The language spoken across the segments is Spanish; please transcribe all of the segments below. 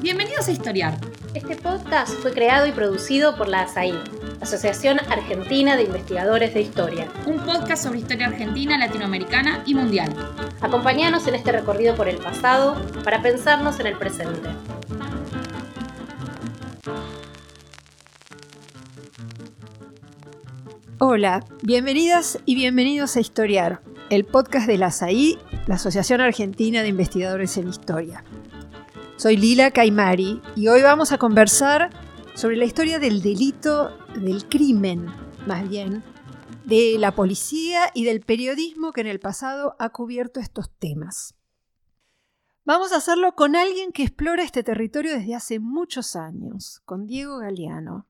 Bienvenidos a Historiar. Este podcast fue creado y producido por la ASAI, Asociación Argentina de Investigadores de Historia. Un podcast sobre historia argentina, latinoamericana y mundial. Acompáñanos en este recorrido por el pasado para pensarnos en el presente. Hola, bienvenidas y bienvenidos a Historiar, el podcast de la ASAI, la Asociación Argentina de Investigadores en Historia. Soy Lila Caimari y hoy vamos a conversar sobre la historia del delito, del crimen, más bien, de la policía y del periodismo que en el pasado ha cubierto estos temas. Vamos a hacerlo con alguien que explora este territorio desde hace muchos años, con Diego Galeano.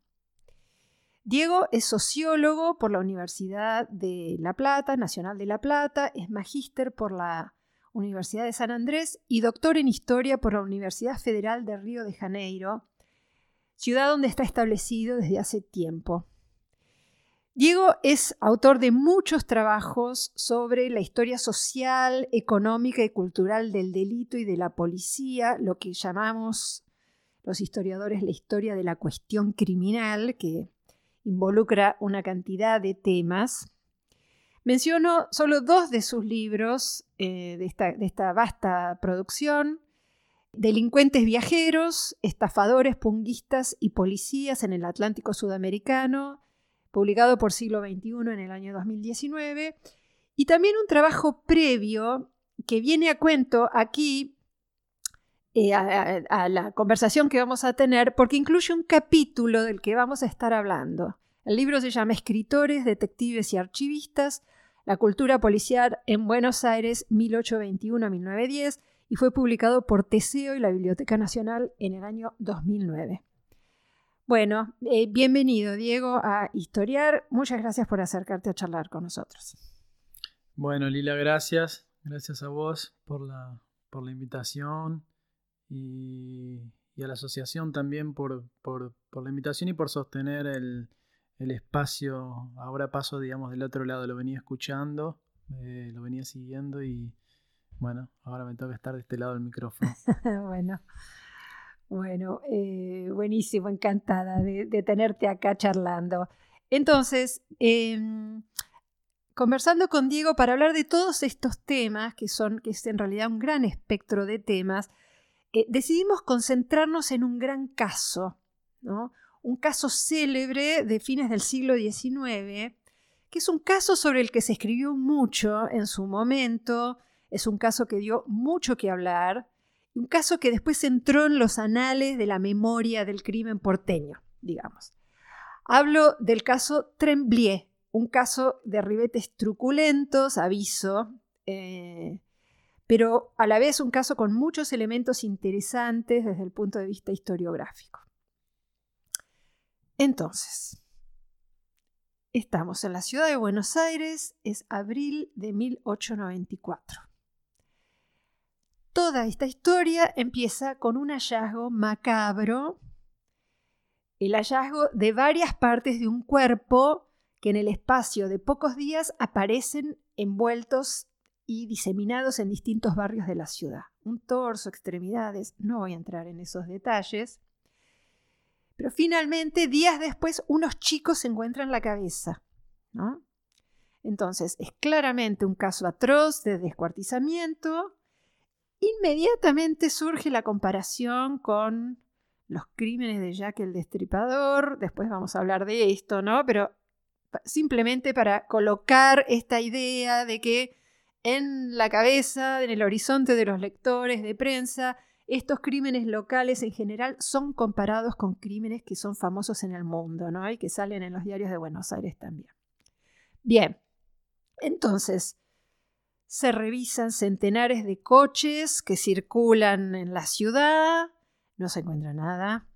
Diego es sociólogo por la Universidad de La Plata, Nacional de La Plata, es magíster por la Universidad de San Andrés y doctor en Historia por la Universidad Federal de Río de Janeiro, ciudad donde está establecido desde hace tiempo. Diego es autor de muchos trabajos sobre la historia social, económica y cultural del delito y de la policía, lo que llamamos los historiadores la historia de la cuestión criminal, que involucra una cantidad de temas. Menciono solo dos de sus libros eh, de, esta, vasta producción. Delincuentes viajeros, estafadores, punguistas y policías en el Atlántico Sudamericano, publicado por Siglo XXI en el año 2019. Y también un trabajo previo que viene a cuento aquí eh, a, la conversación que vamos a tener porque incluye un capítulo del que vamos a estar hablando. El libro se llama Escritores, Detectives y Archivistas, la cultura policial en Buenos Aires 1821-1910 y fue publicado por Teseo y la Biblioteca Nacional en el año 2009. Bueno, eh, bienvenido Diego a Historiar. Muchas gracias por acercarte a charlar con nosotros. Bueno, Lila, gracias. Gracias a vos por la, por la invitación y, a la asociación también por, por la invitación y por sostener el, el espacio, ahora paso, digamos, del otro lado, lo venía escuchando, eh, lo venía siguiendo y bueno, ahora me toca estar de este lado del micrófono. bueno, bueno, eh, buenísimo, encantada de, tenerte acá charlando. Entonces, em, conversando con Diego para hablar de todos estos temas, que son, que es en realidad un gran espectro de temas, eh, decidimos concentrarnos en un gran caso, ¿no? Un caso célebre de fines del siglo XIX, que es un caso sobre el que se escribió mucho en su momento, es un caso que dio mucho que hablar, un caso que después entró en los anales de la memoria del crimen porteño, digamos. Hablo del caso Tremblier, un caso de ribetes truculentos, aviso, eh, pero a la vez un caso con muchos elementos interesantes desde el punto de vista historiográfico. Entonces, estamos en la ciudad de Buenos Aires, es abril de 1894. Toda esta historia empieza con un hallazgo macabro, el hallazgo de varias partes de un cuerpo que en el espacio de pocos días aparecen envueltos y diseminados en distintos barrios de la ciudad. Un torso, extremidades, no voy a entrar en esos detalles. Pero finalmente, días después, unos chicos encuentran la cabeza. Entonces, es claramente un caso atroz de descuartizamiento. Inmediatamente surge la comparación con los crímenes de Jack el Destripador. Después vamos a hablar de esto, ¿no? Pero simplemente para colocar esta idea de que en la cabeza, en el horizonte de los lectores de prensa, estos crímenes locales en general son comparados con crímenes que son famosos en el mundo, ¿no? Y que salen en los diarios de Buenos Aires también. Bien, entonces, se revisan centenares de coches que circulan en la ciudad, no se encuentra nada.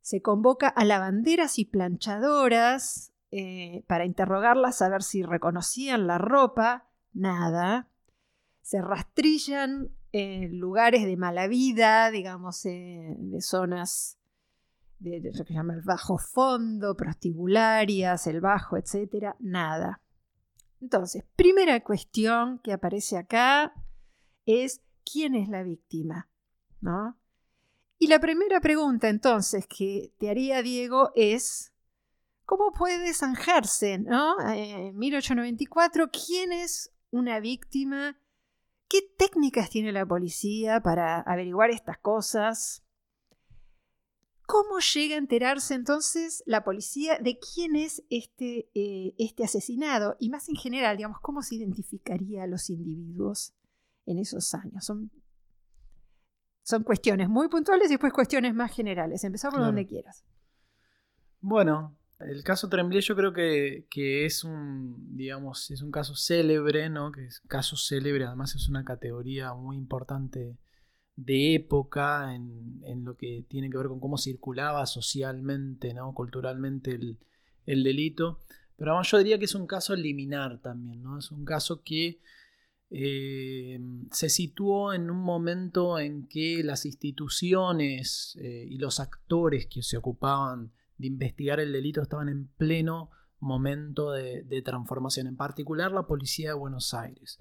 Se convoca a lavanderas y planchadoras eh, para interrogarlas a ver si reconocían la ropa, nada. Se rastrillan lugares de mala vida, digamos, de zonas de, lo que llama el bajo fondo, prostibularias, el bajo, etcétera, nada. Entonces, primera cuestión que aparece acá es quién es la víctima. ¿no? Y la primera pregunta entonces que te haría Diego es, ¿cómo puede zanjarse, ¿no? Eh, En 1894, ¿quién es una víctima? ¿Qué técnicas tiene la policía para averiguar estas cosas? ¿Cómo llega a enterarse entonces la policía de quién es este, eh, este asesinado? Y más en general, digamos, ¿cómo se identificaría a los individuos en esos años? Son, son cuestiones muy puntuales y después cuestiones más generales. Empezamos por Claro. donde quieras. Bueno, el caso Tremblay yo creo que, que es un, digamos, es un caso célebre, ¿no? Que es caso célebre, además es una categoría muy importante de época en, en lo que tiene que ver con cómo circulaba socialmente, ¿no? Culturalmente el, el delito. Pero además yo diría que es un caso liminar también, ¿no? Es un caso que eh, se situó en un momento en que las instituciones eh, y los actores que se ocupaban de investigar el delito estaban en pleno momento de, de transformación, en particular la Policía de Buenos Aires.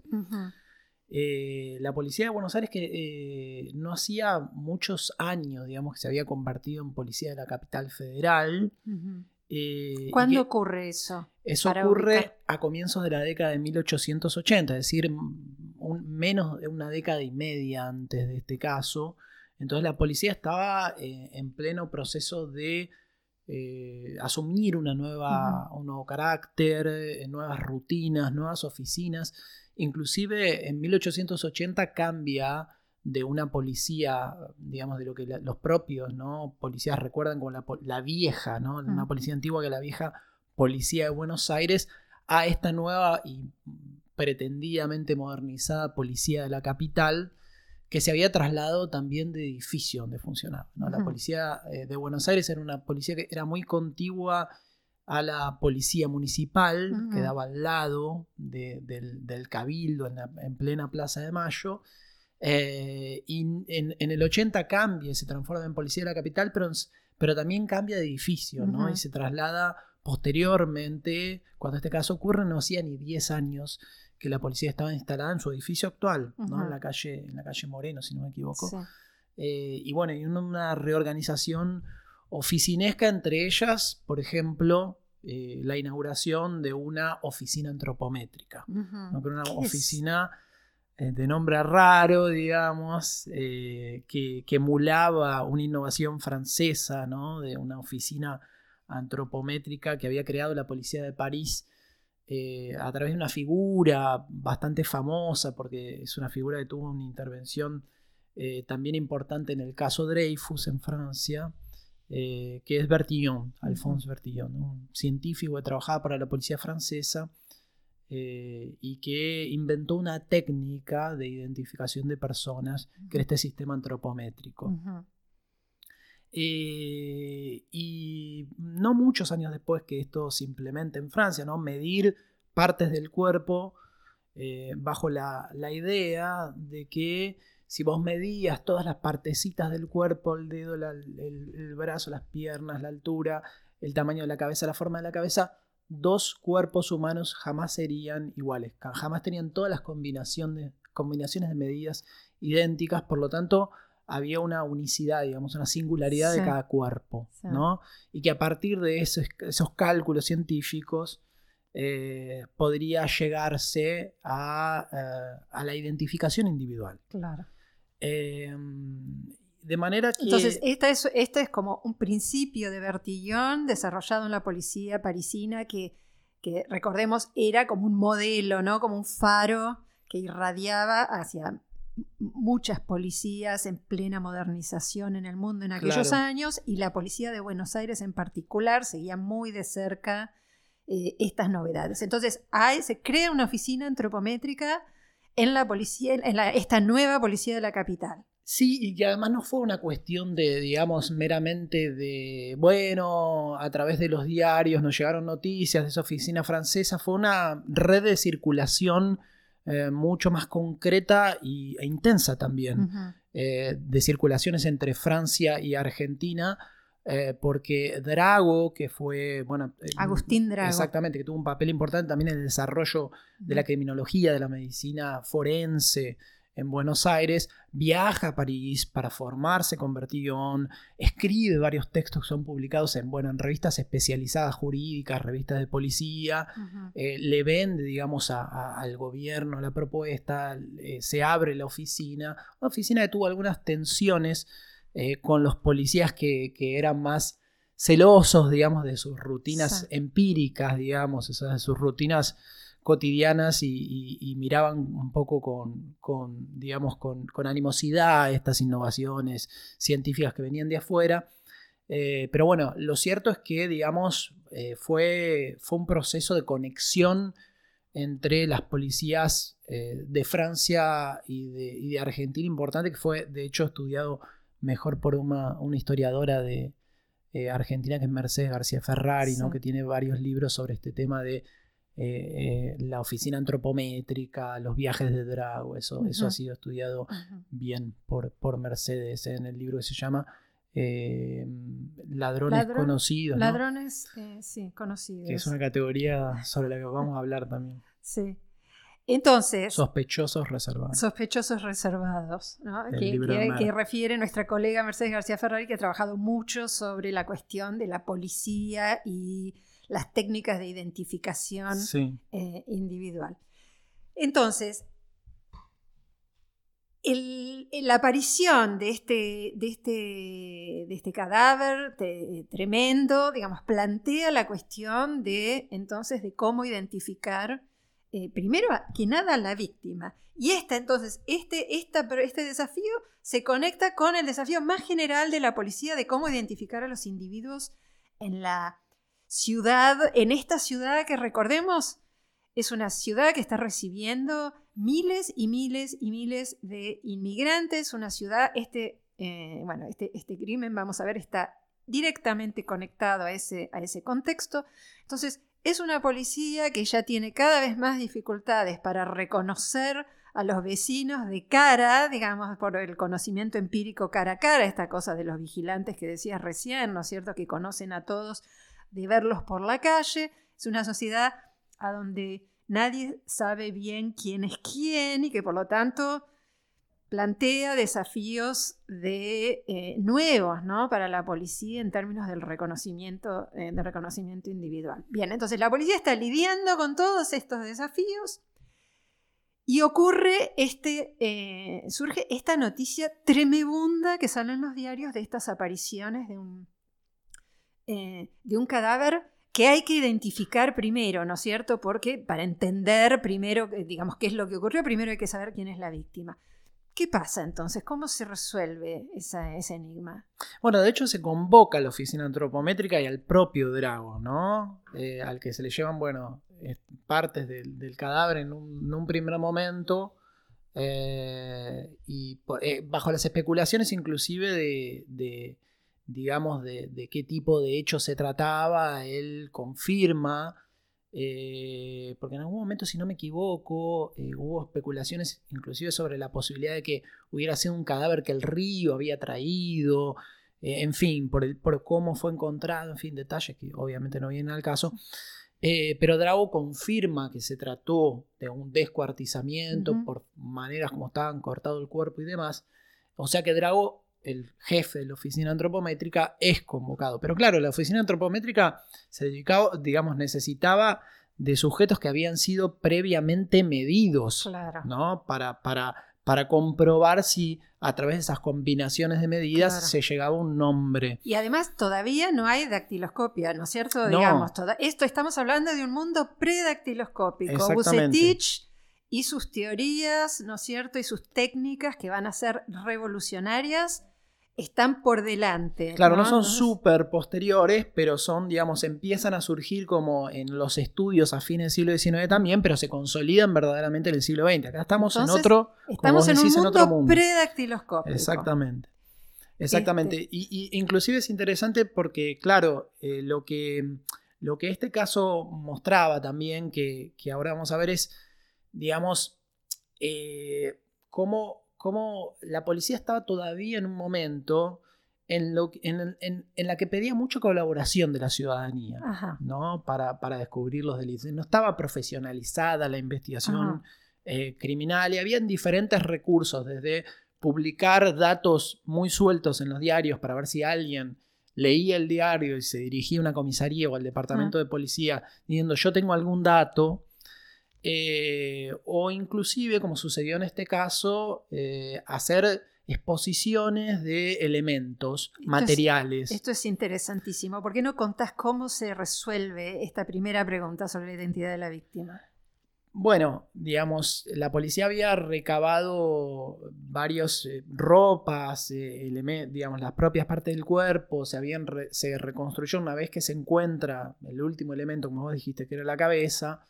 Eh, la Policía de Buenos Aires que eh, no hacía muchos años, digamos, que se había convertido en Policía de la Capital Federal. eh, y ¿Cuándo que- ocurre eso? eso ocurre ubicar. a comienzos de la década de 1880, es decir, un- menos de una década y media antes de este caso. Entonces la policía estaba eh, en pleno proceso de eh, asumir una nueva, un nuevo carácter, eh, nuevas rutinas, nuevas oficinas. Inclusive en 1880 cambia de una policía, digamos, de lo que la- los propios ¿no? policías recuerdan como la, la vieja, ¿no? una policía antigua que la vieja policía de Buenos Aires, a esta nueva y pretendidamente modernizada policía de la capital, que se había trasladado también de edificio donde funcionaba. ¿no? La policía eh, de Buenos Aires era una policía que era muy contigua a la policía municipal, Ujú. que daba al lado de- del, del cabildo en, la- en plena Plaza de Mayo. Eh, y en, en el 80 cambia, se transforma en policía de la capital, pero, pero también cambia de edificio, ¿no? Y se traslada posteriormente, cuando este caso ocurre, no hacía ni 10 años que la policía estaba instalada en su edificio actual, ¿no? En, la calle, en la calle Moreno, si no me equivoco. Sí. Eh, y bueno, y una, reorganización oficinesca, entre ellas, por ejemplo, eh, la inauguración de una oficina antropométrica. ¿no? Una oficina eh, de nombre raro, digamos, eh, que, que emulaba una innovación francesa, ¿no? de una oficina antropométrica que había creado la policía de París eh, a través de una figura bastante famosa, porque es una figura que tuvo una intervención eh, también importante en el caso Dreyfus en Francia, eh, que es Bertillon, Alphonse Bertillon, ¿no? un científico que trabajaba para la policía francesa y que inventó una técnica de identificación de personas, que era este sistema antropométrico. Eh, y no muchos años después que esto se implemente en Francia, ¿no? medir partes del cuerpo eh, bajo la, la idea de que si vos medías todas las partecitas del cuerpo, el dedo, el, el brazo, las piernas, la altura, el tamaño de la cabeza, la forma de la cabeza, dos cuerpos humanos jamás serían iguales, jamás tenían todas las combinaciones de medidas idénticas, por lo tanto había una unicidad, digamos, una singularidad Sí. de cada cuerpo, Sí. ¿no? Y que a partir de esos, esos cálculos científicos eh, podría llegarse a, eh, a la identificación individual. Claro. Eh, de manera que... Entonces, esta es, este es como un principio de Bertillon desarrollado en la policía parisina que, que, recordemos, era como un modelo, ¿no? Como un faro que irradiaba hacia muchas policías en plena modernización en el mundo en aquellos Claro. años y la policía de Buenos Aires en particular seguía muy de cerca eh, estas novedades. Entonces, hay, se crea una oficina antropométrica en la policía, en la- esta nueva policía de la capital. Sí, y que además no fue una cuestión de, digamos, meramente de, bueno, a través de los diarios nos llegaron noticias de esa oficina francesa, fue una red de circulación eh, mucho más concreta y, e intensa también, eh, de circulaciones entre Francia y Argentina, eh, porque Drago, que fue, bueno... Agustín Drago. Exactamente, que tuvo un papel importante también en el desarrollo de la criminología, de la medicina forense en Buenos Aires, viaja a París para formarse con Bertillon, escribe varios textos que son publicados en, bueno, en revistas especializadas jurídicas, revistas de policía, eh, le vende, digamos, al gobierno la propuesta, eh, se abre la oficina, una oficina que tuvo algunas tensiones eh, con los policías que, eran más celosos, digamos, de sus rutinas empíricas, digamos, de sus rutinas cotidianas y, miraban un poco con, digamos, con, animosidad estas innovaciones científicas que venían de afuera. Eh, pero bueno, lo cierto es que, digamos, eh, fue, fue un proceso de conexión entre las policías eh, de Francia y de, Argentina importante, que fue de hecho estudiado mejor por una, historiadora de Argentina que es Mercedes García Ferrari, ¿no? que tiene varios libros sobre este tema de eh, la oficina antropométrica, los viajes de Drago, eso, eso ha sido estudiado bien por, por Mercedes en el libro que se llama eh, Ladrones Conocidos. Ladrones, eh, sí, conocidos. Que es una categoría sobre la que vamos a hablar también. Sí. Entonces. Sospechosos reservados. Sospechosos reservados, ¿no? que, que, refiere nuestra colega Mercedes García Ferrari, que ha trabajado mucho sobre la cuestión de la policía y las técnicas de identificación eh, individual. Entonces, la aparición de este, de este, de este cadáver tremendo, digamos, plantea la cuestión de entonces de cómo identificar eh, primero que nada a la víctima. Y esta, entonces, este, este desafío se conecta con el desafío más general de la policía de cómo identificar a los individuos en la ciudad, en esta ciudad que recordemos, es una ciudad que está recibiendo miles y miles y miles de inmigrantes, una ciudad, este, eh, bueno, este, este, crimen, vamos a ver, está directamente conectado a ese, a ese contexto. Entonces, es una policía que ya tiene cada vez más dificultades para reconocer a los vecinos de cara, digamos, por el conocimiento empírico cara a cara, esta cosa de los vigilantes que decías recién, ¿no es cierto?, que conocen a todos de verlos por la calle. Es una sociedad a donde nadie sabe bien quién es quién y que por lo tanto plantea desafíos de, eh, nuevos ¿no? para la policía en términos del reconocimiento, eh, reconocimiento individual. Bien, entonces la policía está lidiando con todos estos desafíos y ocurre este, eh, surge esta noticia tremebunda que sale en los diarios de estas apariciones de un eh, de un cadáver que hay que identificar primero, ¿no es cierto? Porque para entender primero, eh, digamos, qué es lo que ocurrió, primero hay que saber quién es la víctima. ¿Qué pasa entonces? ¿Cómo se resuelve ese enigma? Bueno, de hecho se convoca a la oficina antropométrica y al propio Drago, ¿no? Eh, al que se le llevan, bueno, partes del, cadáver en un, primer momento. y bajo las especulaciones inclusive de digamos, de, qué tipo de hecho se trataba, él confirma, eh, porque en algún momento, si no me equivoco, eh, hubo especulaciones inclusive sobre la posibilidad de que hubiera sido un cadáver que el río había traído, eh, en fin, por, el, por cómo fue encontrado, en fin, detalles que obviamente no vienen al caso. pero Drago confirma que se trató de un descuartizamiento por maneras como estaban cortado el cuerpo y demás. O sea que Drago el jefe de la oficina antropométrica es convocado. Pero claro, la oficina antropométrica se dedicaba, digamos, necesitaba de sujetos que habían sido previamente medidos, ¿no? Para, para, para comprobar si a través de esas combinaciones de medidas se llegaba a un nombre. Y además todavía no hay dactiloscopia, ¿no es cierto? Digamos, esto estamos hablando de un mundo predactiloscópico. Bucetich y sus teorías, ¿no es cierto? Y sus técnicas que van a ser revolucionarias están por delante. Claro, no, son súper posteriores, pero son, digamos, empiezan a surgir como en los estudios a fines del siglo XIX también, pero se consolidan verdaderamente en el siglo XX. Acá estamos en otro. Estamos en, un mundo predactiloscópico. Exactamente. Exactamente. Este y, inclusive es interesante porque, claro, eh, lo, que, lo que este caso mostraba también, que, ahora vamos a ver, es, digamos, eh, cómo cómo la policía estaba todavía en un momento en, lo, en, en, la que pedía mucha colaboración de la ciudadanía ¿no? Para, para, descubrir los delitos. No estaba profesionalizada la investigación eh, criminal y habían diferentes recursos, desde publicar datos muy sueltos en los diarios para ver si alguien leía el diario y se dirigía a una comisaría o al departamento de policía diciendo yo tengo algún dato, eh, o inclusive, como sucedió en este caso, eh, hacer exposiciones de elementos materiales. esto es interesantísimo. ¿Por qué no contás cómo se resuelve esta primera pregunta sobre la identidad de la víctima? Bueno, digamos, la policía había recabado varios eh, ropas, eh, digamos, las propias partes del cuerpo, se, habían se reconstruyó una vez que se encuentra el último elemento, como vos dijiste, que era la cabeza,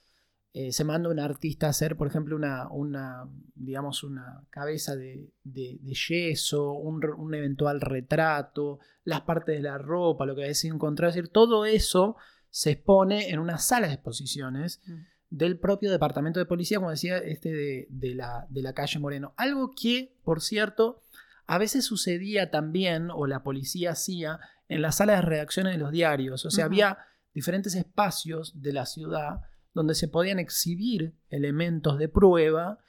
eh, se manda un artista a hacer, por ejemplo, una, una digamos, una cabeza de, yeso, un, eventual retrato, las partes de la ropa, lo que sido encontrado, es decir, todo eso se expone en una sala de exposiciones. Mm del propio departamento de policía, como decía, este de, la, de la calle Moreno. Algo que, por cierto, a veces sucedía también, o la policía hacía, en las salas de redacciones de los diarios. O sea, había diferentes espacios de la ciudad donde se podían exhibir elementos de prueba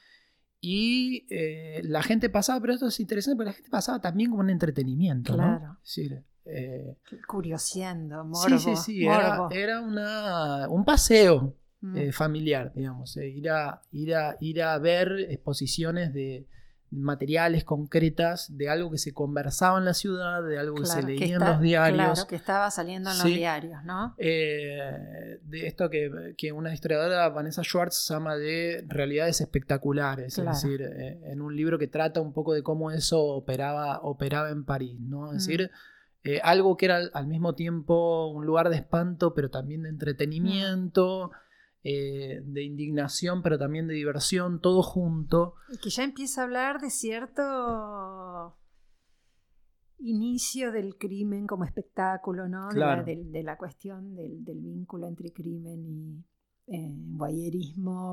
y eh, la gente pasaba, pero esto es interesante porque la gente pasaba también como un entretenimiento, claro. Eh, Curioseando, morbo. Sí, sí, sí, era, era una, un paseo Mm. Eh, familiar, digamos. Ir, a, ir, a, ir a ver exposiciones de materiales concretas de algo que se conversaba en la ciudad, de algo que se leía en los diarios. Claro, que estaba saliendo en los diarios, ¿no? Eh, de esto que, que, una historiadora, Vanessa Schwartz, llama de realidades espectaculares, es decir, en un libro que trata un poco de cómo eso operaba, operaba en París, ¿no? Es mm. decir, algo que era al, mismo tiempo un lugar de espanto, pero también de entretenimiento. Eh, de indignación, pero también de diversión, todo junto. Y que ya empieza a hablar de cierto inicio del crimen como espectáculo, ¿no? De, la, cuestión del, vínculo entre crimen y eh,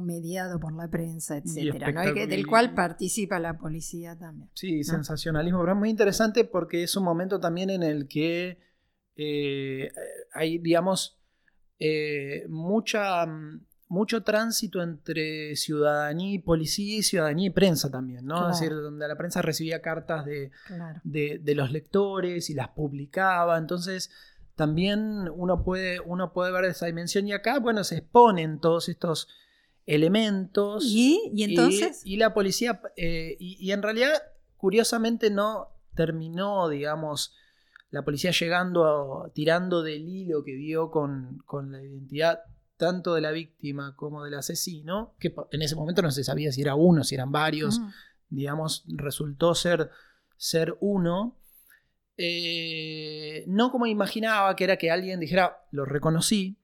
mediado por la prensa, etcétera, ¿no? del cual participa la policía también. Sí, sensacionalismo, pero es muy interesante porque es un momento también en el que eh, hay, digamos, eh, mucha, mm, mucho tránsito entre ciudadanía y policía y ciudadanía y prensa también, ¿no? Es decir, donde la prensa recibía cartas de, de, los lectores y las publicaba. Entonces, también uno puede, uno puede ver esa dimensión. Y acá, bueno, se exponen todos estos elementos. ¿Y, ¿Y entonces? Y, la policía, eh, y, en realidad, curiosamente, no terminó, digamos, la policía llegando, tirando del hilo que vio con, la identidad tanto de la víctima como del asesino, que en ese momento no se sabía si era uno, si eran varios, mm. digamos, resultó ser, ser uno. Eh, no como imaginaba que era que alguien dijera, lo reconocí,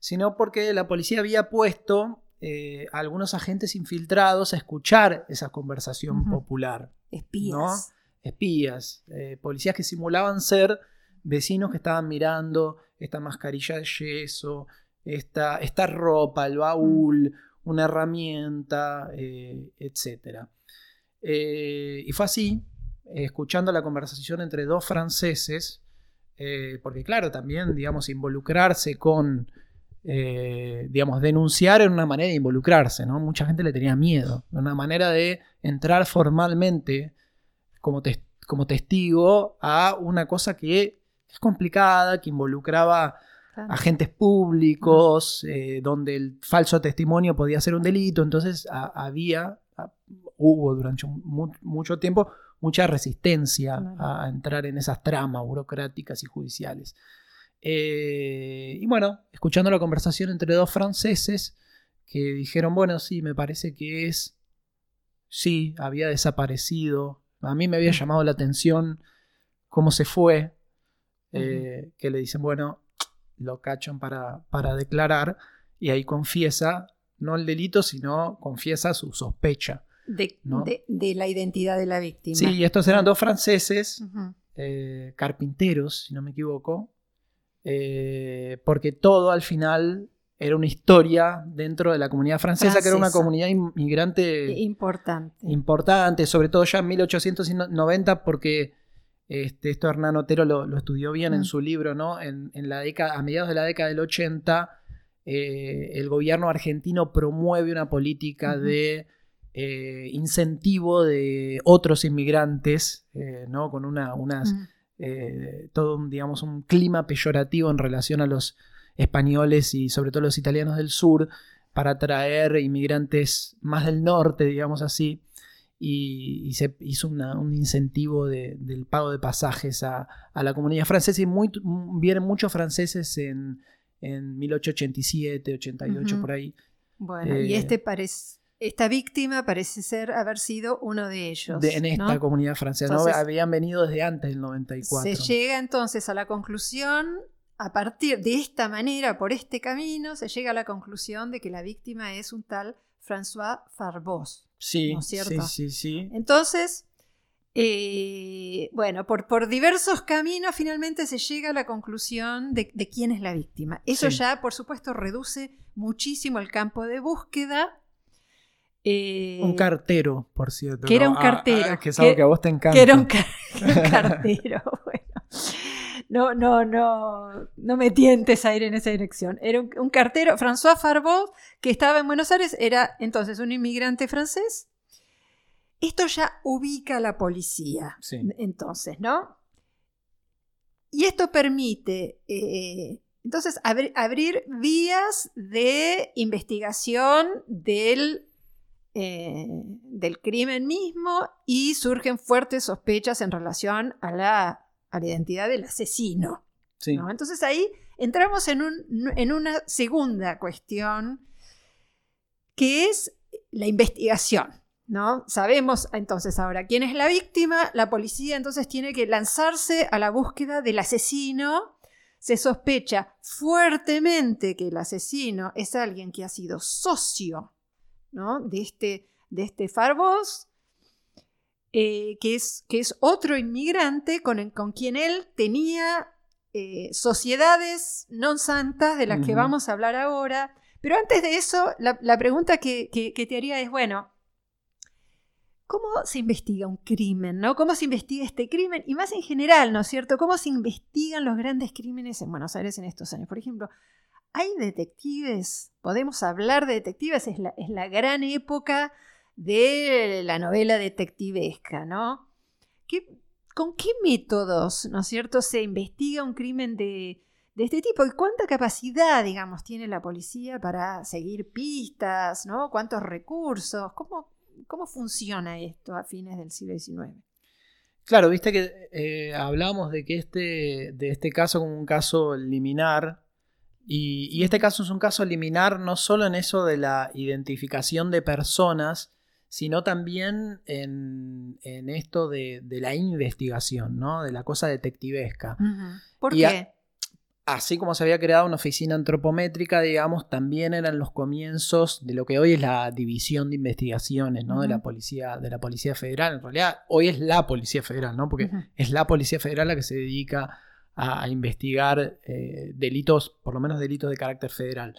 sino porque la policía había puesto eh, a algunos agentes infiltrados a escuchar esa conversación popular. Espías espías, eh, policías que simulaban ser vecinos que estaban mirando esta mascarilla de yeso, esta, esta ropa, el baúl, mm. una herramienta, eh, etc. Eh, y fue así, escuchando la conversación entre dos franceses, porque claro, también, digamos, involucrarse con, digamos, denunciar era una manera de involucrarse, ¿no? Mucha gente le tenía miedo, una manera de entrar formalmente como, como testigo a una cosa que es complicada, que involucraba agentes públicos, eh, donde el falso testimonio podía ser un delito, entonces había, hubo durante mucho tiempo mucha resistencia a, entrar en esas tramas burocráticas y judiciales. Eh, y bueno, escuchando la conversación entre dos franceses que dijeron, bueno, sí, me parece que es, sí, había desaparecido a mí me había llamado la atención cómo se fue, eh, que le dicen, bueno, lo cachan para, para declarar y ahí confiesa, no el delito, sino confiesa su sospecha. De, la identidad de la víctima. Sí, estos eran dos franceses, eh, carpinteros, si no me equivoco, eh, porque todo al final era una historia dentro de la comunidad francesa, que era una comunidad inmigrante importante. Importante, sobre todo ya en 1890, porque este, esto Hernán Otero lo, estudió bien en mm. su libro, ¿no? En, la década, a mediados de la década del 80, eh, el gobierno argentino promueve una política de eh, incentivo de otros inmigrantes, eh, ¿no? Con una, unas, Mm. todo digamos, un clima peyorativo en relación a los españoles y sobre todo los italianos del sur, para atraer inmigrantes más del norte, digamos así, y, y se hizo una- un incentivo de- del pago de pasajes a, a la comunidad francesa y muy, vienen muchos franceses en, en 1887, 88, Ujú. por ahí. Bueno, y Eh, este parece, esta víctima parece ser haber sido uno de ellos. de- en esta ¿no? comunidad francesa. ¿no? Entonces, Habían venido desde antes del 94. Se llega entonces a la conclusión, a partir de esta manera, por este camino, se llega a la conclusión de que la víctima es un tal François Farbos. sí, ¿no es cierto? sí, sí, sí. Entonces, eh, bueno, por, por diversos caminos finalmente se llega a la conclusión de, de quién es la víctima. Eso Sí. ya, por supuesto, reduce muchísimo el campo de búsqueda. Eh, Un cartero, por cierto. que era un Ah, cartero, ah, que es algo que- que a vos te encanta. que era un, un cartero. bueno. No, no, no, no me tientes a ir en esa dirección. Era un, un cartero, François Farbot, que estaba en Buenos Aires, era entonces un inmigrante francés. Esto ya ubica a la policía, Sí. entonces, ¿no? Y esto permite, eh, entonces, abri- abrir vías de investigación del, eh, del crimen mismo y surgen fuertes sospechas en relación a la, a la identidad del asesino. Sí. ¿no? Entonces ahí entramos en, un- en una segunda cuestión que es la investigación. ¿no? Sabemos entonces ahora quién es la víctima, la policía entonces tiene que lanzarse a la búsqueda del asesino. Se sospecha fuertemente que el asesino es alguien que ha sido socio ¿no? de, este, de este Farbos, eh, que, es, que es otro inmigrante con, con quien él tenía eh, sociedades non santas de las que vamos a hablar ahora. Pero antes de eso, la, la pregunta que, que- que te haría es, bueno, ¿cómo se investiga un crimen? ¿no? ¿Cómo se investiga este crimen? Y más en general, ¿no es cierto? ¿Cómo se investigan los grandes crímenes en Buenos Aires en estos años? Por ejemplo, ¿hay detectives? ¿Podemos hablar de detectives? Es la, es la gran época de la novela detectivesca, ¿no? ¿Qué- ¿Con qué métodos, ¿no es cierto?, se investiga un crimen de, de este tipo? ¿Y cuánta capacidad, digamos, tiene la policía para seguir pistas, ¿no? ¿Cuántos recursos? ¿Cómo, cómo funciona esto a fines del siglo XIX? Claro, viste que eh, hablábamos de que este, de este caso como un caso liminar. Y, y este caso es un caso liminar no solo en eso de la identificación de personas, sino también en, en esto de, de la investigación, ¿no? De la cosa detectivesca. ¿Por Y qué? a- Así como se había creado una oficina antropométrica, digamos, también eran los comienzos de lo que hoy es la división de investigaciones, ¿no? De la policía, de la Policía Federal. En realidad, hoy es la Policía Federal, ¿no? Porque es la Policía Federal la que se dedica a, a investigar eh, delitos, por lo menos delitos de carácter federal.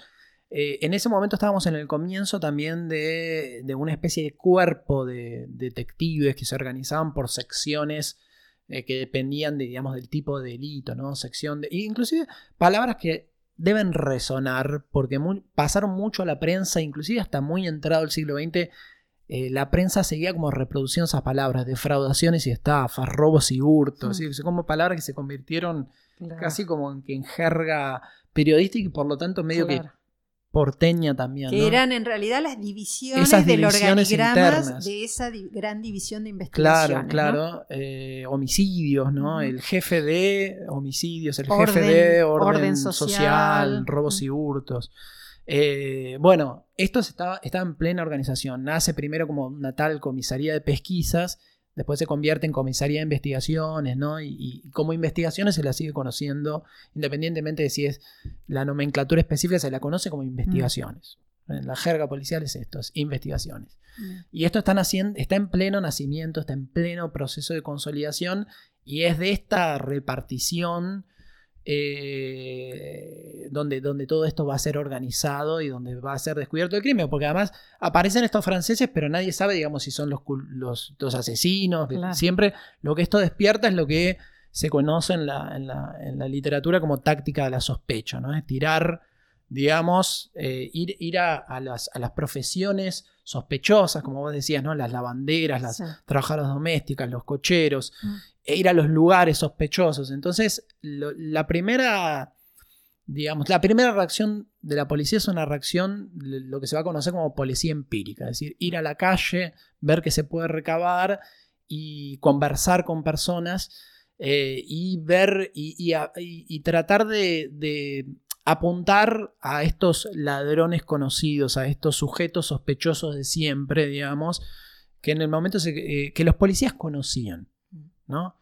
Eh, en ese momento estábamos en el comienzo también de, de una especie de cuerpo de detectives que se organizaban por secciones eh, que dependían de, digamos, del tipo de delito, ¿no? Sección de. Inclusive palabras que deben resonar porque pasaron mucho a la prensa, inclusive hasta muy entrado el siglo XX. eh, la prensa seguía como reproduciendo esas palabras, defraudaciones y estafas, robos y hurtos, Mm. ¿sí? como palabras que se convirtieron Claro. casi como en, que en jerga periodística y por lo tanto medio Claro. que porteña también. Que ¿no? eran en realidad las divisiones Esas del organigrama internas. de esa di- gran división de Claro, investigación. claro. eh, homicidios, ¿no? El jefe de homicidios, el Orden- jefe de orden, orden social, social. robos y hurtos. Eh, bueno, esto estaba, estaba en plena organización. Nace primero como una tal comisaría de pesquisas, después se convierte en comisaría de investigaciones, ¿no? Y, y como investigaciones se la sigue conociendo, independientemente de si es la nomenclatura específica, se la conoce como investigaciones. En la jerga policial es esto, es investigaciones. Y esto están haciendo, está en pleno nacimiento, está en pleno proceso de consolidación y es de esta repartición eh, donde, donde todo esto va a ser organizado y donde va a ser descubierto el crimen, porque además aparecen estos franceses, pero nadie sabe, digamos, si son los, los, los asesinos. Claro. Siempre lo que esto despierta es lo que se conoce en la, en la- en la literatura como táctica de la sospecha, ¿no? Es tirar digamos, eh, ir, ir a, las, profesiones sospechosas, como vos decías, ¿no? Las lavanderas, las trabajadoras domésticas, los cocheros, mm. E ir a los lugares sospechosos. Entonces, la primera, digamos, la primera reacción de la policía es una reacción, lo que se va a conocer como policía empírica, es decir, ir a la calle, ver qué se puede recabar y conversar con personas eh, y ver y, tratar de, apuntar a estos ladrones conocidos, a estos sujetos sospechosos de siempre, digamos, que en el momento eh, que los policías conocían, ¿no?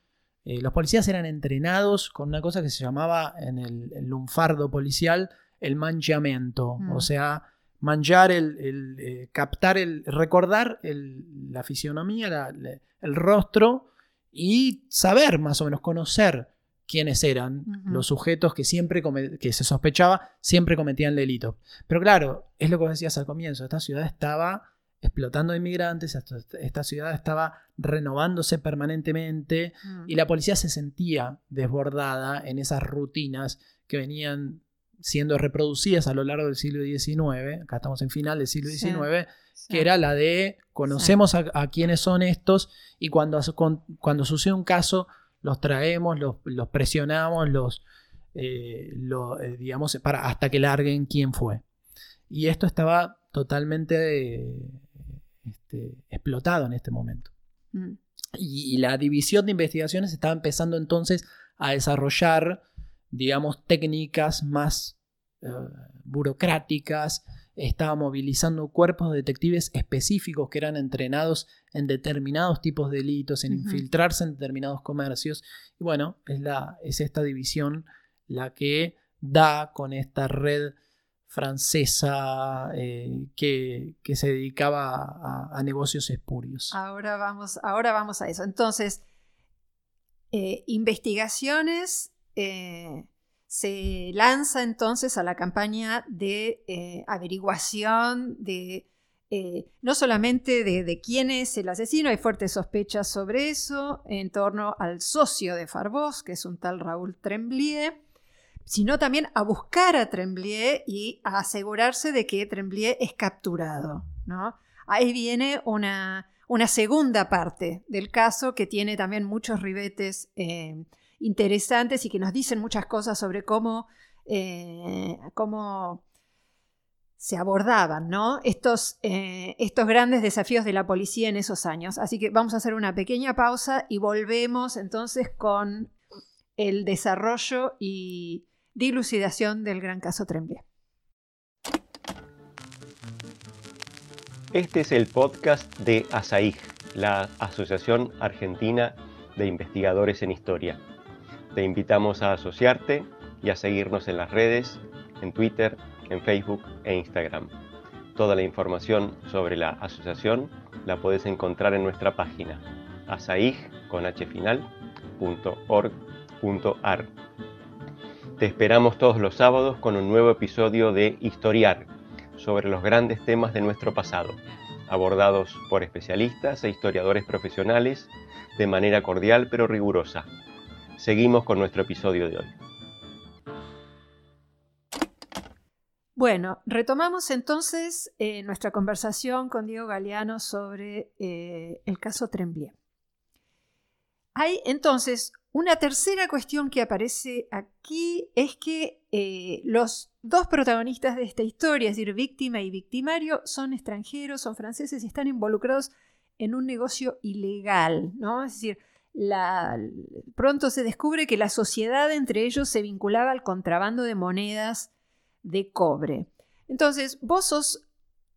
Eh, los policías eran entrenados con una cosa que se llamaba en el, lunfardo policial el manchamiento, o mm. sea, manchar, el, captar, el recordar la fisionomía, el rostro y saber más o menos, conocer quiénes eran los sujetos que siempre que se sospechaba siempre cometían delitos. Pero claro, es lo que decías al comienzo, esta ciudad estaba explotando inmigrantes, esta ciudad estaba renovándose permanentemente mm. y la policía se sentía desbordada en esas rutinas que venían siendo reproducidas a lo largo del siglo XIX, acá estamos en final del siglo XIX, que era la de conocemos a, quiénes son estos y cuando, cuando sucede un caso los traemos, los, presionamos, los, eh, eh, digamos, para, hasta que larguen quién fue. Y esto estaba totalmente este, explotado en este momento. Mm. Y, la división de investigaciones estaba empezando entonces a desarrollar, digamos, técnicas más eh, burocráticas, estaba movilizando cuerpos de detectives específicos que eran entrenados en determinados tipos de delitos, en infiltrarse en determinados comercios. Y bueno, es, la, es esta división la que da con esta red francesa eh, que, se dedicaba a, negocios espurios. Ahora vamos, ahora vamos a eso. Entonces, eh, investigaciones eh, se lanza entonces a la campaña de averiguación de no solamente de, quién es el asesino, hay fuertes sospechas sobre eso en torno al socio de Farbós, que es un tal Raúl Tremblier, sino también a buscar a Tremblier y a asegurarse de que Tremblier es capturado. ¿no? Ahí viene una, una segunda parte del caso que tiene también muchos ribetes. Eh, interesantes y que nos dicen muchas cosas sobre cómo, eh, cómo se abordaban ¿no? estos, eh, estos grandes desafíos de la policía en esos años. Así que vamos a hacer una pequeña pausa y volvemos entonces con el desarrollo y dilucidación del gran caso Tremblay. Este es el podcast de ASAIG, la Asociación Argentina de Investigadores en Historia. Te invitamos a asociarte y a seguirnos en las redes, en Twitter, en Facebook e Instagram. Toda la información sobre la asociación la puedes encontrar en nuestra página asaig.org.ar. Te esperamos todos los sábados con un nuevo episodio de Historiar sobre los grandes temas de nuestro pasado, abordados por especialistas e historiadores profesionales de manera cordial pero rigurosa Seguimos con nuestro episodio de hoy. Bueno, retomamos entonces eh, nuestra conversación con Diego Galeano sobre eh, el caso Tremblay. Hay entonces una tercera cuestión que aparece aquí, es que eh, los dos protagonistas de esta historia, es decir, víctima y victimario, son extranjeros, son franceses y están involucrados en un negocio ilegal, ¿no? Es decir, pronto se descubre que la sociedad entre ellos se vinculaba al contrabando de monedas de cobre. Entonces, vos sos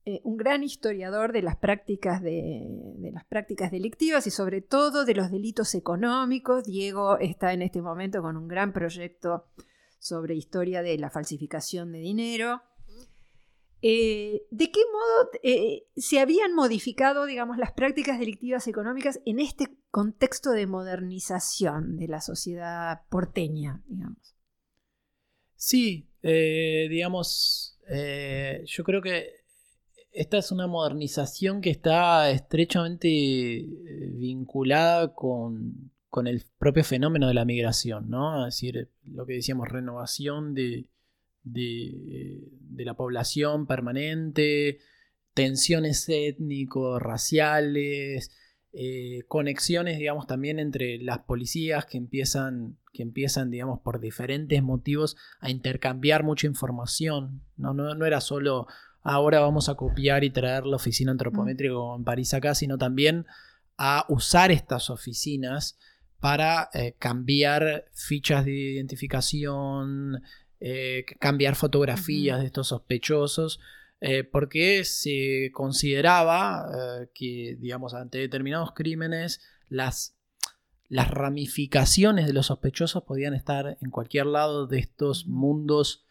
eh, un gran historiador de las, prácticas de, las prácticas delictivas y sobre todo de los delitos económicos. Diego está en este momento con un gran proyecto sobre historia de la falsificación de dinero. Eh, ¿De qué modo eh, se habían modificado, digamos, las prácticas delictivas económicas en este contexto de modernización de la sociedad porteña, digamos? Sí, digamos, yo creo que esta es una modernización que está estrechamente vinculada con, el propio fenómeno de la migración, ¿no? Es decir, lo que decíamos, renovación de, de, la población permanente, tensiones étnico-raciales, eh, conexiones, digamos, también entre las policías que empiezan, que empiezan, digamos, por diferentes motivos a intercambiar mucha información. No, no, no era solo ahora vamos a copiar y traer la oficina antropométrica en París acá, sino también a usar estas oficinas para eh, cambiar fichas de identificación, eh, cambiar fotografías de estos sospechosos. Eh, porque se consideraba que, digamos, ante determinados crímenes, las, las ramificaciones de los sospechosos podían estar en cualquier lado de estos mundos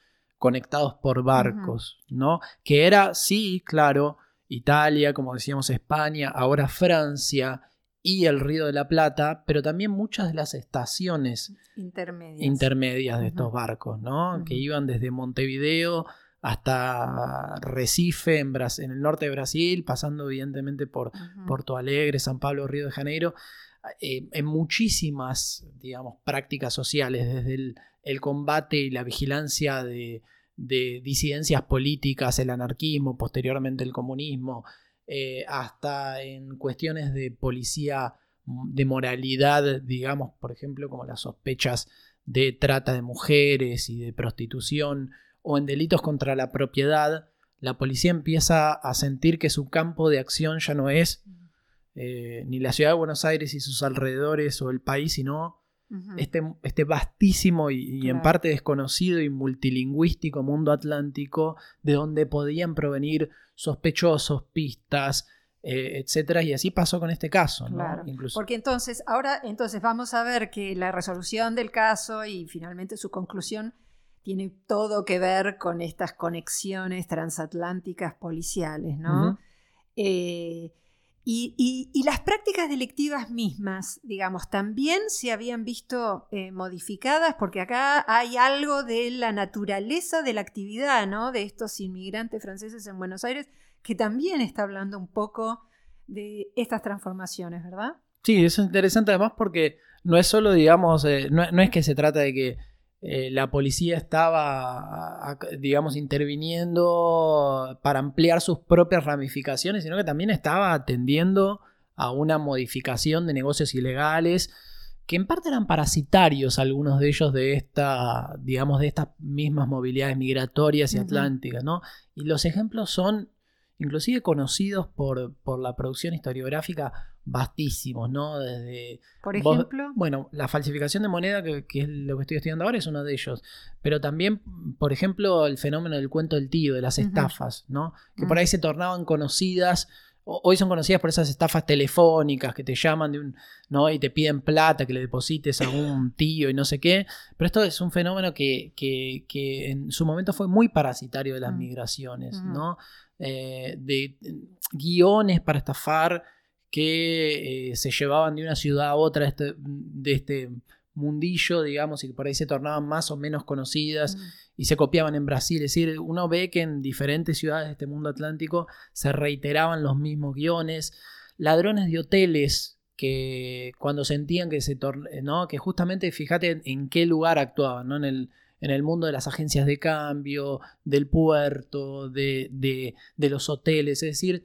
conectados por barcos, ¿no? Que era, sí, claro, Italia, como decíamos, España, ahora Francia y el Río de la Plata, pero también muchas de las estaciones intermedias, de estos barcos, ¿no? Que iban desde Montevideo hasta Recife en, en, el norte de Brasil, pasando evidentemente por Porto Alegre, San Pablo, Río de Janeiro, eh, en muchísimas, digamos, prácticas sociales, desde el, combate y la vigilancia de, disidencias políticas, el anarquismo, posteriormente el comunismo, eh, hasta en cuestiones de policía, de moralidad, digamos, por ejemplo, como las sospechas de trata de mujeres y de prostitución, o en delitos contra la propiedad, la policía empieza a sentir que su campo de acción ya no es eh, ni la ciudad de Buenos Aires y sus alrededores o el país, sino este, este, vastísimo y, en parte desconocido y multilingüístico mundo atlántico de donde podían provenir sospechosos, pistas, eh, etcétera, y así pasó con este caso, ¿no? Incluso. Porque entonces, ahora entonces vamos a ver que la resolución del caso y finalmente su conclusión tiene todo que ver con estas conexiones transatlánticas policiales, ¿no? Eh, y, las prácticas delictivas mismas, digamos, también se habían visto eh, modificadas porque acá hay algo de la naturaleza de la actividad, ¿no? De estos inmigrantes franceses en Buenos Aires, que también está hablando un poco de estas transformaciones, ¿verdad? Sí, es interesante además porque no es solo, digamos, eh, no es que se trata de que eh, la policía estaba, digamos, interviniendo para ampliar sus propias ramificaciones, sino que también estaba atendiendo a una modificación de negocios ilegales que en parte eran parasitarios algunos de ellos de esta, digamos, de estas mismas movilidades migratorias y atlánticas, ¿no? Y los ejemplos son inclusive conocidos por, por la producción historiográfica vastísimos, ¿no? Desde, por ejemplo, bueno, la falsificación de moneda, que, es lo que estoy estudiando ahora, es uno de ellos. Pero también, por ejemplo, el fenómeno del cuento del tío, de las estafas, ¿no? Que por ahí se tornaban conocidas. Hoy son conocidas por esas estafas telefónicas que te llaman de un, ¿no? y te piden plata que le deposites a un tío y no sé qué. Pero esto es un fenómeno que, que, en su momento fue muy parasitario de las migraciones, ¿no? Eh, de guiones para estafar que eh, se llevaban de una ciudad a otra este, de este mundillo, digamos, y que por ahí se tornaban más o menos conocidas y se copiaban en Brasil. Es decir, uno ve que en diferentes ciudades de este mundo atlántico se reiteraban los mismos guiones. Ladrones de hoteles que cuando sentían que se ¿no? que justamente fíjate en qué lugar actuaban, ¿no? En el, en el mundo de las agencias de cambio, del puerto, de, de, los hoteles, es decir,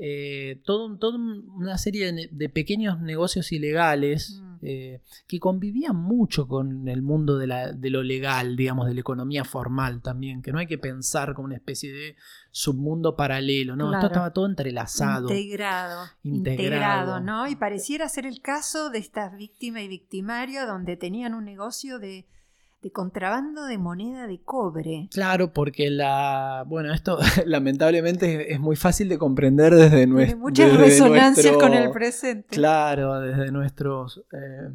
eh, toda una serie de, pequeños negocios ilegales mm. eh, que convivían mucho con el mundo de, la, de, lo legal, digamos, de la economía formal también, que no hay que pensar como una especie de submundo paralelo, ¿no? Esto estaba todo entrelazado. Integrado, integrado. ¿no? Y pareciera ser el caso de estas víctimas y victimarios donde tenían un negocio de de contrabando de moneda de cobre. Claro, porque la. Bueno, esto lamentablemente es muy fácil de comprender desde nuestro. Muchas resonancias con el presente. Claro, desde nuestro eh,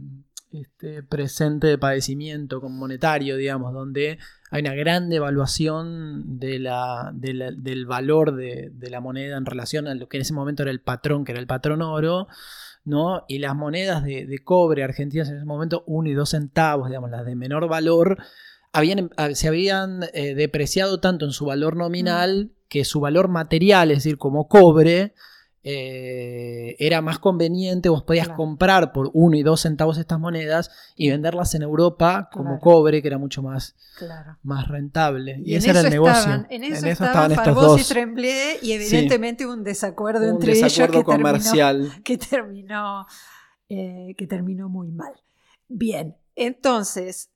este presente de padecimiento con monetario, digamos, donde hay una gran devaluación de la, del valor de, de la moneda en relación a lo que en ese momento era el patrón, que era el patrón oro. ¿No? Y las monedas de, cobre argentinas en ese momento, 1 y 2 centavos, digamos, las de menor valor, habían, ah, se habían eh, depreciado tanto en su valor nominal mm. que su valor material, es decir, como cobre, eh, era más conveniente, vos podías Claro. comprar por uno y dos centavos estas monedas y venderlas en Europa como Claro. cobre, que era mucho más, Claro. más rentable. Y, en ese era el eso negocio. estaban- en eso estaban estaban estos Farbós y dos. Tremblay y evidentemente hubo un desacuerdo Un entre desacuerdo ellos que terminó, comercial. que terminó, eh, que terminó muy mal. Bien, entonces,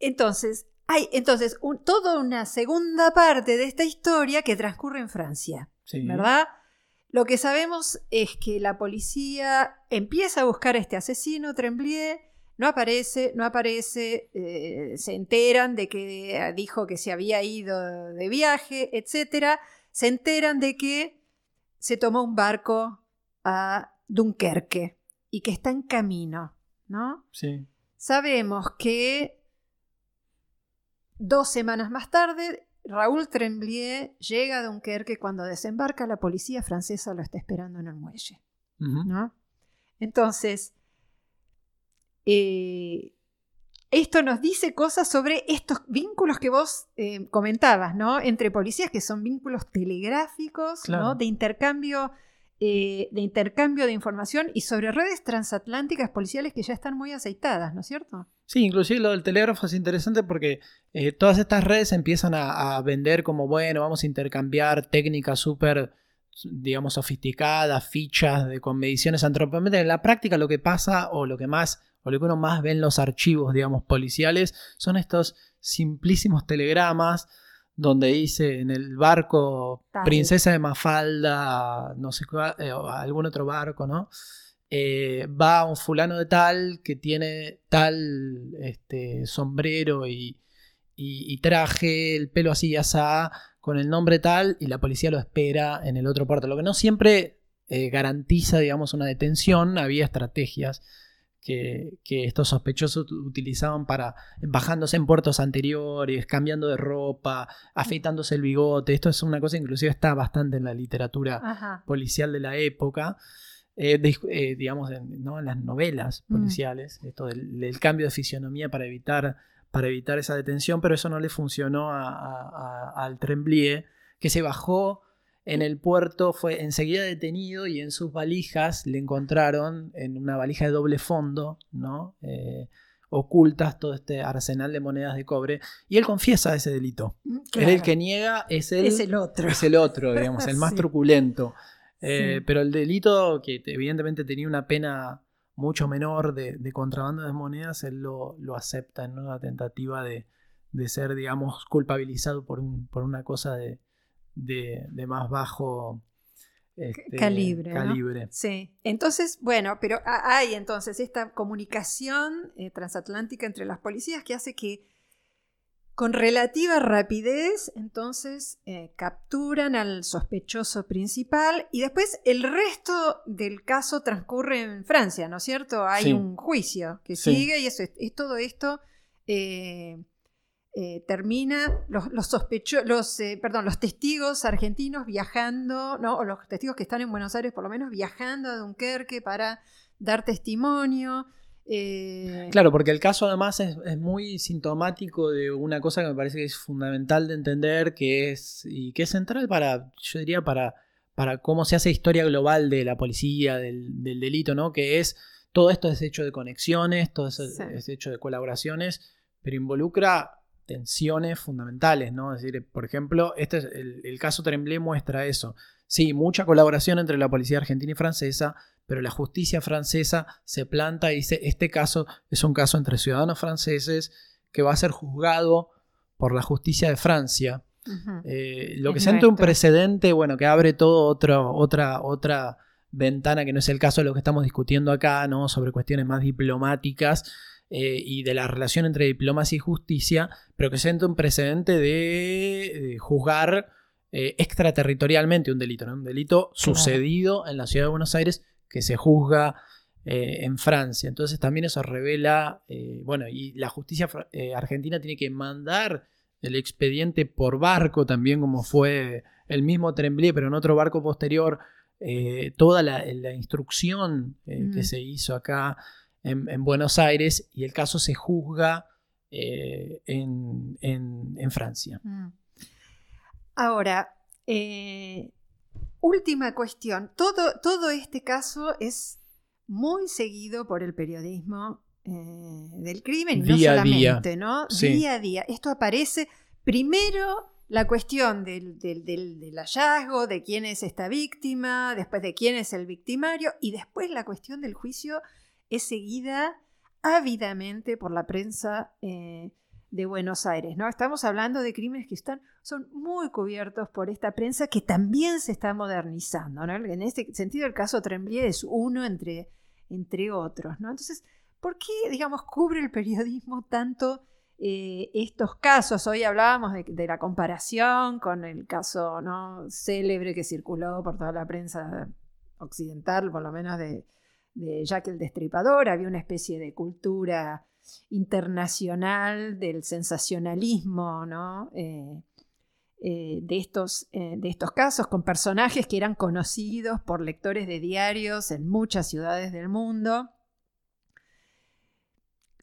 entonces, hay entonces un- toda una segunda parte de esta historia que transcurre en Francia. Sí. ¿verdad? Lo que sabemos es que la policía empieza a buscar a este asesino, Tremblay, no aparece, no aparece, eh, se enteran de que eh, dijo que se había ido de viaje, etc. Se enteran de que se tomó un barco a Dunkerque y que está en camino, ¿no? Sí. Sabemos que dos semanas más tarde, Raúl Tremblay llega a Dunkerque cuando desembarca la policía francesa lo está esperando en el muelle. ¿no? Entonces, eh, esto nos dice cosas sobre estos vínculos que vos eh, comentabas, ¿no? Entre policías que son vínculos telegráficos, Claro. ¿no? De intercambio, eh, de intercambio de información y sobre redes transatlánticas policiales que ya están muy aceitadas, ¿no es cierto? Sí, inclusive lo del telégrafo es interesante porque eh, todas estas redes empiezan a, vender como, bueno, vamos a intercambiar técnicas súper, digamos, sofisticadas, fichas de, con mediciones antropométricas. En la práctica lo que pasa, o lo que más, o lo que uno más ve en los archivos, digamos, policiales, son estos simplísimos telegramas donde dice en el barco Tal. Princesa de Mafalda, no sé cuál, eh, o algún otro barco, ¿no? eh, va un fulano de tal que tiene tal este, sombrero y, y- y traje, el pelo así y asá, con el nombre tal, y la policía lo espera en el otro puerto. Lo que no siempre eh, garantiza, digamos, una detención, había estrategias que, que estos sospechosos utilizaban para bajándose en puertos anteriores, cambiando de ropa, afeitándose el bigote. Esto es una cosa que inclusive está bastante en la literatura Ajá. policial de la época, eh, de- eh, digamos, en, ¿no? en las novelas Mm. policiales, esto del, del cambio de fisionomía para evitar, para evitar esa detención, pero eso no le funcionó a- a- a- al Tremblier, que se bajó en el puerto, fue enseguida detenido y en sus valijas le encontraron, en una valija de doble fondo, ¿no? Eh, ocultas todo este arsenal de monedas de cobre, y él confiesa ese delito. Mm, claro. el que niega es el, es el otro. es el otro, digamos, el más Sí. truculento. Eh, Sí. Pero el delito, que evidentemente tenía una pena mucho menor de, de contrabando de monedas, él lo, lo acepta en una tentativa de, de ser, digamos, culpabilizado por, un, por una cosa de, de, de más bajo este, Calibre, ¿no? Sí, entonces, bueno, pero ha- hay entonces esta comunicación eh, transatlántica entre las policías que hace que con relativa rapidez, entonces, eh, capturan al sospechoso principal y después el resto del caso transcurre en Francia, ¿no es cierto? Hay Sí. un juicio que Sí. sigue y eso es, es todo esto eh, eh, termina los, los sospecho- los, eh, perdón, los testigos argentinos viajando, ¿no? o los testigos que están en Buenos Aires por lo menos viajando a Dunkerque para dar testimonio. eh, Claro, porque el caso además es, es muy sintomático de una cosa que me parece que es fundamental de entender, que es, y que es central para, yo diría, para, para cómo se hace historia global de la policía, del, del delito, ¿no? Que es, todo esto es hecho de conexiones, todo eso Sí. es hecho de colaboraciones, pero involucra tensiones fundamentales, ¿no? Es decir, por ejemplo, este es el, el caso Tremblay muestra eso. Sí, mucha colaboración entre la policía argentina y francesa, pero la justicia francesa se planta y dice, este caso es un caso entre ciudadanos franceses que va a ser juzgado por la justicia de Francia. Eh, lo Es que siente un precedente, bueno, que abre todo otro, otra, otra ventana que no es el caso de lo que estamos discutiendo acá, ¿no? Sobre cuestiones más diplomáticas eh, y de la relación entre diplomacia y justicia, pero que siente un precedente de, de juzgar eh, extraterritorialmente un delito, ¿no? Un delito sucedido en la ciudad de Buenos Aires que se juzga eh, en Francia. Entonces también eso revela, bueno, y la justicia argentina tiene que mandar el expediente por barco también, como fue el mismo Tremblay, pero en otro barco posterior, eh, toda la, la instrucción eh, que Mm. se hizo acá en, en Buenos Aires y el caso se juzga eh, en, en- en Francia. Mm. Ahora, eh, última cuestión. Todo, todo este caso es muy seguido por el periodismo eh, del crimen, y no Día a solamente, día. ¿no? Sí. Día a día. Esto aparece primero la cuestión del, del- del- del hallazgo, de quién es esta víctima, después de quién es el victimario, y después la cuestión del juicio es seguida ávidamente por la prensa eh, de Buenos Aires. ¿no? Estamos hablando de crímenes que están, son muy cubiertos por esta prensa que también se está modernizando. ¿no? En este sentido, el caso Tremblay es uno entre, entre otros. ¿no? Entonces, ¿por qué, digamos, cubre el periodismo tanto eh, estos casos? Hoy hablábamos de, de la comparación con el caso ¿no? célebre que circuló por toda la prensa occidental, por lo menos de, de Jack el Destripador. Había una especie de cultura internacional del sensacionalismo, ¿no? Eh, eh, de, estos, eh, de estos casos, con personajes que eran conocidos por lectores de diarios en muchas ciudades del mundo.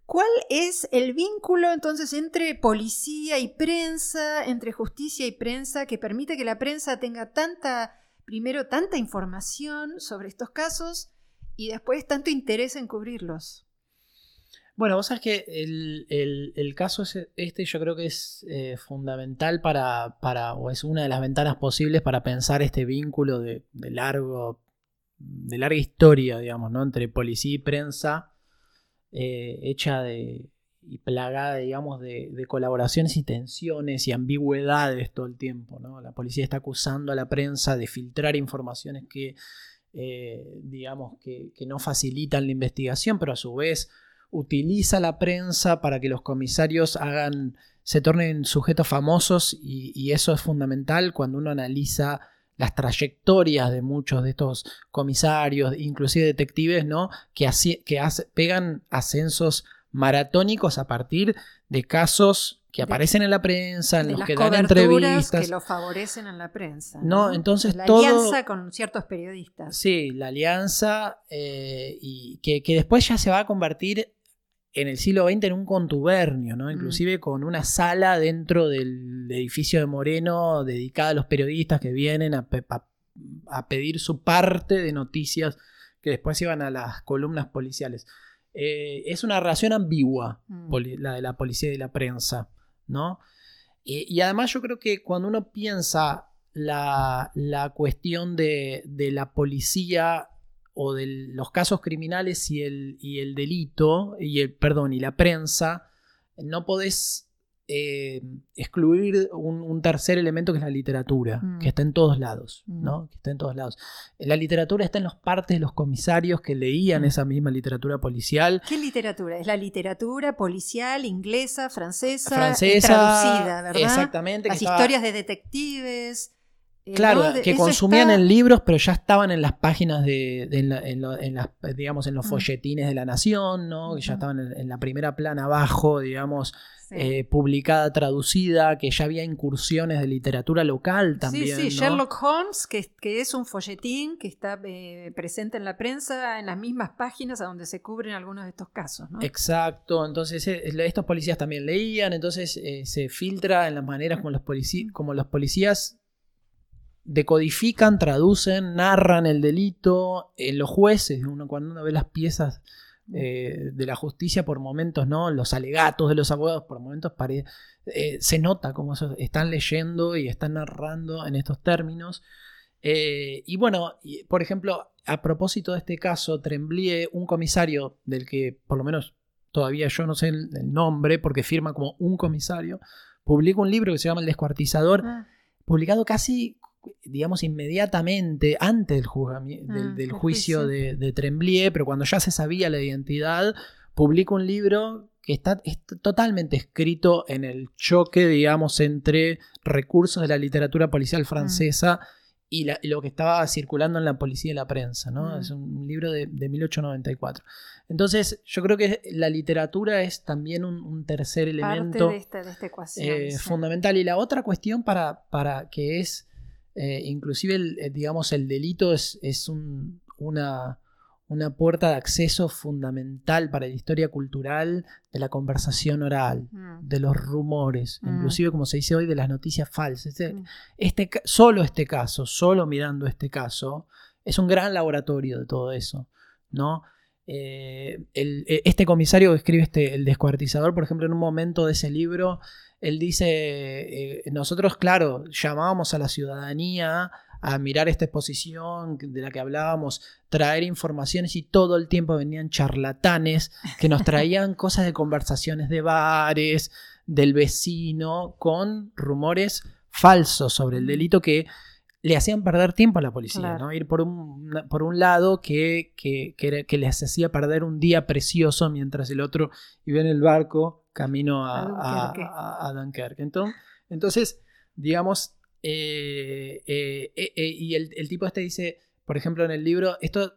¿Cuál es el vínculo entonces entre policía y prensa, entre justicia y prensa, que permite que la prensa tenga tanta, primero, tanta información sobre estos casos y después tanto interés en cubrirlos? Bueno, vos sabés que el, el- el caso es- este yo creo que es eh, fundamental para, para, o es una de las ventanas posibles para pensar este vínculo de, de largo, de larga historia, digamos, ¿no? Entre policía y prensa, eh, hecha de, y plagada, digamos, de, de colaboraciones y tensiones y ambigüedades todo el tiempo, ¿no? La policía está acusando a la prensa de filtrar informaciones que, eh, digamos, que, que no facilitan la investigación, pero a su vez utiliza la prensa para que los comisarios hagan, se tornen sujetos famosos y, eso es fundamental cuando uno analiza las trayectorias de muchos de estos comisarios, inclusive detectives, ¿no? Que, que pegan ascensos maratónicos a partir de casos que aparecen en la prensa, en de los las que dan entrevistas. que lo favorecen en la prensa. No, entonces la todo- alianza con ciertos periodistas. Sí, la alianza eh, y que, que después ya se va a convertir en el siglo XX en un contubernio, ¿no? Inclusive con una sala dentro del edificio de Moreno dedicada a los periodistas que vienen a, pe- a- a pedir su parte de noticias que después iban a las columnas policiales. Eh, es una relación ambigua, Mm. la de la policía y la prensa, ¿no? Y, y además yo creo que cuando uno piensa la, la cuestión de, de la policía o de los casos criminales y el, y el delito, y el, perdón, y la prensa, no podés eh, excluir un, un tercer elemento que es la literatura, Mm. que está en todos lados, Mm. ¿no? Que está en todos lados. La literatura está en los partes de los comisarios que leían Mm. esa misma literatura policial. ¿Qué literatura? Es la literatura policial, inglesa, francesa, francesa, traducida, ¿verdad? exactamente, Las estaba- historias de detectives. Claro, que consumían está- en libros, pero ya estaban en las páginas de, de- en, la- en lo- en las, digamos, en los Mm. folletines de la Nación, ¿no? Que ya estaban en, en la primera plana abajo, digamos, Sí. eh, publicada, traducida, que ya había incursiones de literatura local también. sí, sí, ¿no? Sherlock Holmes, que, que es un folletín que está eh, presente en la prensa, en las mismas páginas a donde se cubren algunos de estos casos. ¿no? Exacto, entonces eh, estos policías también leían, entonces eh, se filtra en las maneras como los, como los policías decodifican, traducen, narran el delito, eh, los jueces, uno, cuando uno ve las piezas eh, de la justicia por momentos, ¿no? Los alegatos de los abogados por momentos pare- eh, se nota cómo eso- están leyendo y están narrando en estos términos. Eh, y bueno, por ejemplo, a propósito de este caso, Tremblay, un comisario del que por lo menos todavía yo no sé el, el nombre porque firma como un comisario, publica un libro que se llama El descuartizador, Ah, publicado casi, digamos, inmediatamente antes del, Ah, del, del juicio juicio. de, de Tremblay, pero cuando ya se sabía la identidad, publica un libro que está, está totalmente escrito en el choque, digamos, entre recursos de la literatura policial francesa y, la- y lo que estaba circulando en la policía y la prensa, ¿no? Mm. Es un libro de, de 1894. Entonces, yo creo que la literatura es también un, un tercer parte elemento de esta, de esta ecuación. eh, sí. fundamental. Y la otra cuestión para, para que es, eh, inclusive, el, eh, digamos, el delito es, es un- una, una puerta de acceso fundamental para la historia cultural de la conversación oral, Mm. de los rumores, Mm. inclusive como se dice hoy, de las noticias falsas. Este, Mm. este solo este caso, solo mirando este caso, es un gran laboratorio de todo eso, ¿no? Eh, el- e- este comisario que escribe este, El descuartizador, por ejemplo, en un momento de ese libro, él dice, eh, nosotros, claro, llamábamos a la ciudadanía a mirar esta exposición de la que hablábamos, traer informaciones y todo el tiempo venían charlatanes que nos traían cosas de conversaciones de bares, del vecino, con rumores falsos sobre el delito que le hacían perder tiempo a la policía, Claro. ¿no? Ir por un, por un lado que, que, que, les hacía perder un día precioso mientras el otro iba en el barco camino a, A Dunkerque. a- a Dunkerque. Entonces, entonces digamos, eh, eh, eh, y el, el tipo este dice, por ejemplo, en el libro, esto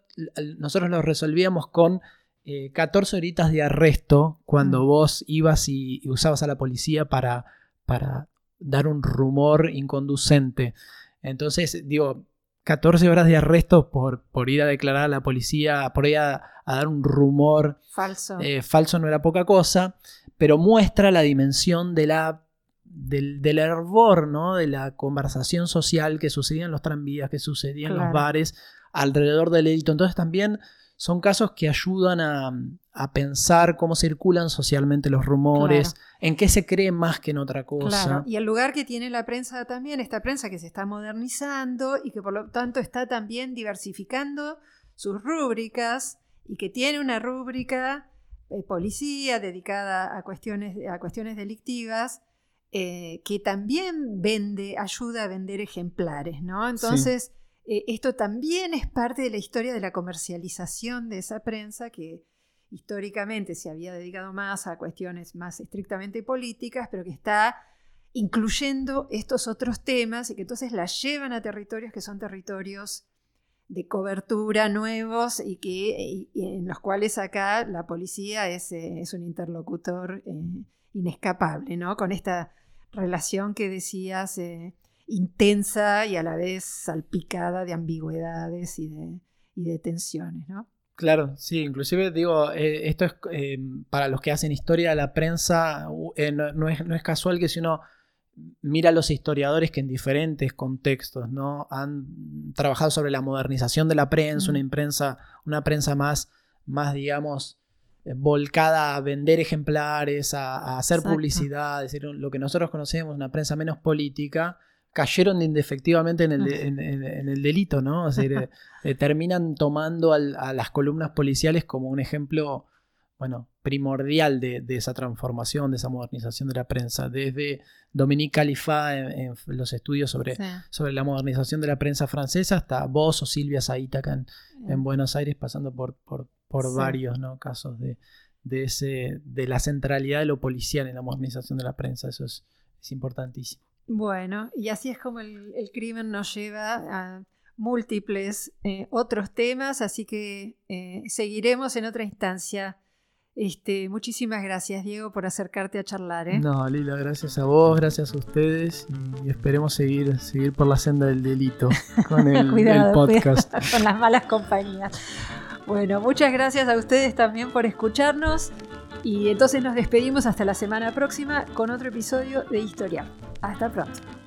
nosotros lo resolvíamos con eh, 14 horitas de arresto cuando Mm. vos ibas y, y usabas a la policía para, para dar un rumor inconducente. Entonces, digo, 14 horas de arresto por, por ir a declarar a la policía, por ir a, a dar un rumor Falso. eh, falso no era poca cosa, pero muestra la dimensión de la, del, del hervor, ¿no? de la conversación social que sucedía en los tranvías, que sucedía en Claro. los bares, alrededor del delito. Entonces también son casos que ayudan a, a pensar cómo circulan socialmente los rumores, en qué se cree más que en otra cosa. Claro, y el lugar que tiene la prensa también, esta prensa que se está modernizando y que por lo tanto está también diversificando sus rúbricas y que tiene una rúbrica eh, policía dedicada a cuestiones, a cuestiones delictivas eh, que también vende, ayuda a vender ejemplares, ¿no? Entonces, eh, esto también es parte de la historia de la comercialización de esa prensa que históricamente se había dedicado más a cuestiones más estrictamente políticas, pero que está incluyendo estos otros temas y que entonces la llevan a territorios que son territorios de cobertura nuevos y que en los cuales acá la policía es, eh, un interlocutor eh, inescapable, ¿no? Con esta relación que decías intensa y a la vez salpicada de ambigüedades y de, y de tensiones, ¿no? Claro, sí, inclusive digo, eh, esto es eh, para los que hacen historia de la prensa, eh, no, no es, no es casual que si uno mira a los historiadores que en diferentes contextos ¿no? han trabajado sobre la modernización de la prensa, una imprensa, una prensa más, más digamos, volcada a vender ejemplares, a, a hacer Exacto. publicidad, es decir, lo que nosotros conocemos, una prensa menos política, cayeron indefectivamente en el, de- en- en- en el delito, ¿no? Decir, eh, eh, terminan tomando al- a las columnas policiales como un ejemplo, bueno, primordial de, de esa transformación, de esa modernización de la prensa. Desde Dominique Califá en, en los estudios sobre, sobre la modernización de la prensa francesa hasta vos o Silvia Zaita acá en, en Buenos Aires, pasando por, por, por Sí. varios ¿no? casos de, de, ese, de la centralidad de lo policial en la modernización de la prensa. Eso es, es importantísimo. Bueno, y así es como el, el crimen nos lleva a múltiples eh, otros temas, así que eh, seguiremos en otra instancia. Este, muchísimas gracias, Diego, por acercarte a charlar. ¿eh? No, Lila, gracias a vos, gracias a ustedes y esperemos seguir, seguir por la senda del delito con el, Cuidado, el podcast. cuidado con las malas compañías. Bueno, muchas gracias a ustedes también por escucharnos y entonces nos despedimos hasta la semana próxima con otro episodio de Historia. Hasta pronto.